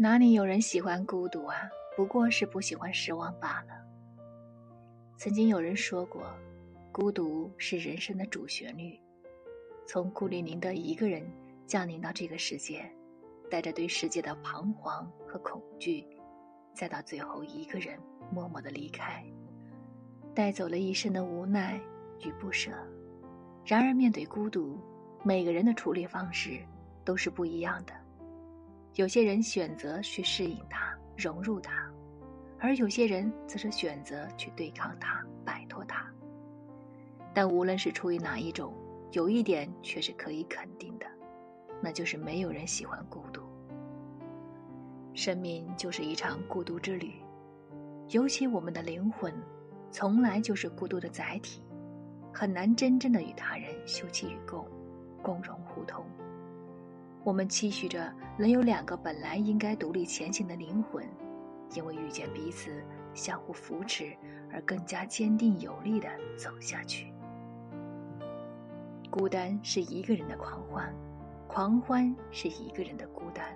哪里有人喜欢孤独啊？不过是不喜欢失望罢了。曾经有人说过，孤独是人生的主旋律。从孤零零的一个人降临到这个世界，带着对世界的彷徨和恐惧，再到最后一个人默默的离开，带走了一生的无奈与不舍。然而，面对孤独，每个人的处理方式都是不一样的。有些人选择去适应它、融入它，而有些人则是选择去对抗它、摆脱它。但无论是出于哪一种，有一点却是可以肯定的，那就是没有人喜欢孤独。生命就是一场孤独之旅，尤其我们的灵魂，从来就是孤独的载体，很难真正的与他人休戚与共、共荣互通。我们期许着能有两个本来应该独立前行的灵魂，因为遇见彼此，相互扶持而更加坚定有力地走下去。孤单是一个人的狂欢，狂欢是一个人的孤单。